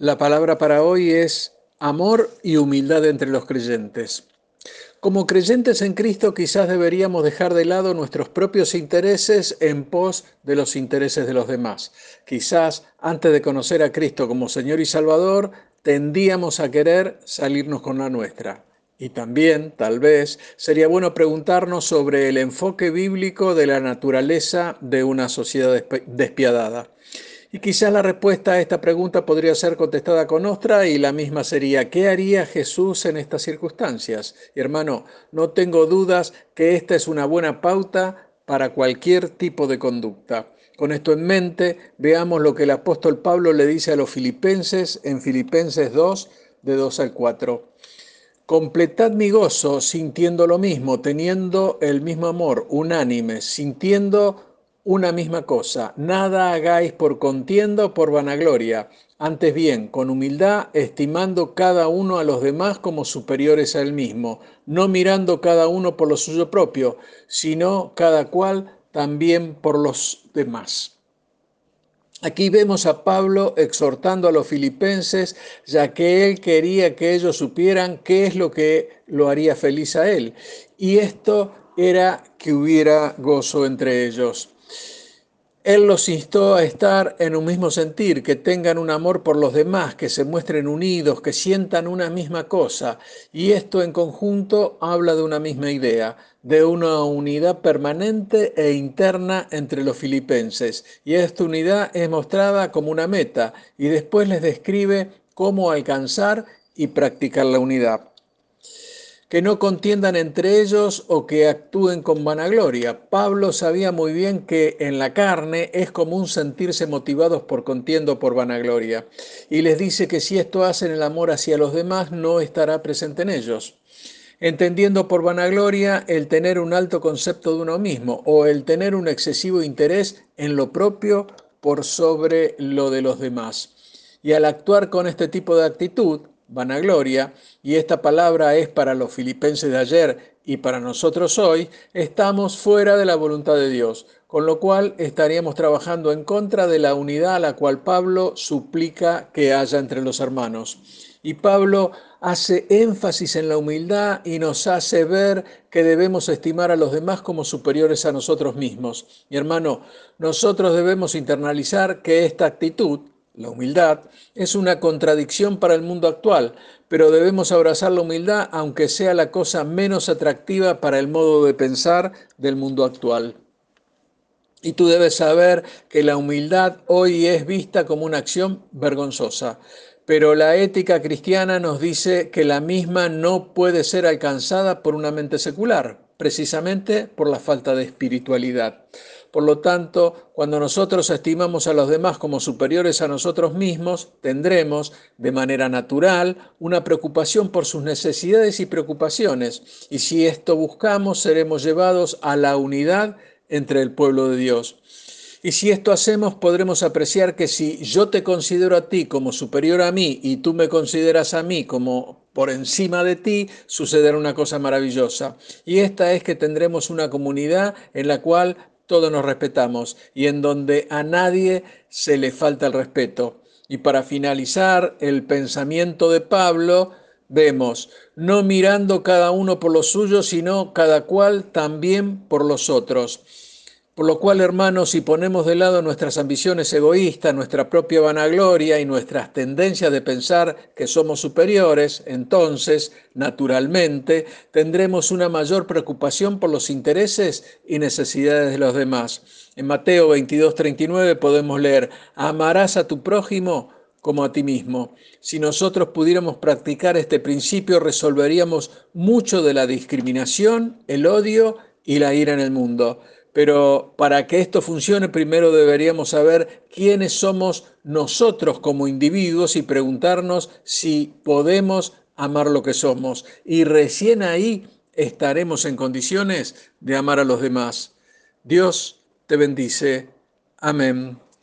La palabra para hoy es amor y humildad entre los creyentes. Como creyentes en Cristo quizás deberíamos dejar de lado nuestros propios intereses en pos de los intereses de los demás. Quizás antes de conocer a Cristo como Señor y Salvador, tendíamos a querer salirnos con la nuestra. Y también, tal vez, sería bueno preguntarnos sobre el enfoque bíblico de la naturaleza de una sociedad despiadada. Y quizás la respuesta a esta pregunta podría ser contestada con otra y la misma sería, ¿qué haría Jesús en estas circunstancias? Y hermano, no tengo dudas que esta es una buena pauta para cualquier tipo de conducta. Con esto en mente, veamos lo que el apóstol Pablo le dice a los filipenses en Filipenses 2, de 2 al 4. Completad mi gozo sintiendo lo mismo, teniendo el mismo amor, unánime, sintiendo una misma cosa, nada hagáis por contienda o por vanagloria, antes bien, con humildad, estimando cada uno a los demás como superiores a él mismo, no mirando cada uno por lo suyo propio, sino cada cual también por los demás. Aquí vemos a Pablo exhortando a los filipenses, ya que él quería que ellos supieran qué es lo que lo haría feliz a él. Y esto era que hubiera gozo entre ellos. Él los instó a estar en un mismo sentir, que tengan un amor por los demás, que se muestren unidos, que sientan una misma cosa. Y esto en conjunto habla de una misma idea, de una unidad permanente e interna entre los filipenses. Y esta unidad es mostrada como una meta y después les describe cómo alcanzar y practicar la unidad que no contiendan entre ellos o que actúen con vanagloria. Pablo sabía muy bien que en la carne es común sentirse motivados por contiendo por vanagloria, y les dice que si esto hacen el amor hacia los demás no estará presente en ellos. Entendiendo por vanagloria el tener un alto concepto de uno mismo o el tener un excesivo interés en lo propio por sobre lo de los demás. Y al actuar con este tipo de actitud, vanagloria, y esta palabra es para los filipenses de ayer y para nosotros hoy, estamos fuera de la voluntad de Dios, con lo cual estaríamos trabajando en contra de la unidad a la cual Pablo suplica que haya entre los hermanos. Y Pablo hace énfasis en la humildad y nos hace ver que debemos estimar a los demás como superiores a nosotros mismos. Mi hermano, nosotros debemos internalizar que esta actitud, la humildad es una contradicción para el mundo actual, pero debemos abrazar la humildad aunque sea la cosa menos atractiva para el modo de pensar del mundo actual. Y tú debes saber que la humildad hoy es vista como una acción vergonzosa, pero la ética cristiana nos dice que la misma no puede ser alcanzada por una mente secular, precisamente por la falta de espiritualidad. Por lo tanto, cuando nosotros estimamos a los demás como superiores a nosotros mismos, tendremos, de manera natural, una preocupación por sus necesidades y preocupaciones. Y si esto buscamos, seremos llevados a la unidad entre el pueblo de Dios. Y si esto hacemos, podremos apreciar que si yo te considero a ti como superior a mí y tú me consideras a mí como por encima de ti, sucederá una cosa maravillosa. Y esta es que tendremos una comunidad en la cual todos nos respetamos y en donde a nadie se le falta el respeto. Y para finalizar el pensamiento de Pablo, vemos, no mirando cada uno por lo suyo, sino cada cual también por los otros. Por lo cual, hermanos, si ponemos de lado nuestras ambiciones egoístas, nuestra propia vanagloria y nuestras tendencias de pensar que somos superiores, entonces, naturalmente, tendremos una mayor preocupación por los intereses y necesidades de los demás. En Mateo 22, 39 podemos leer, amarás a tu prójimo como a ti mismo. Si nosotros pudiéramos practicar este principio, resolveríamos mucho de la discriminación, el odio y la ira en el mundo. Pero para que esto funcione, primero deberíamos saber quiénes somos nosotros como individuos y preguntarnos si podemos amar lo que somos. Y recién ahí estaremos en condiciones de amar a los demás. Dios te bendice. Amén.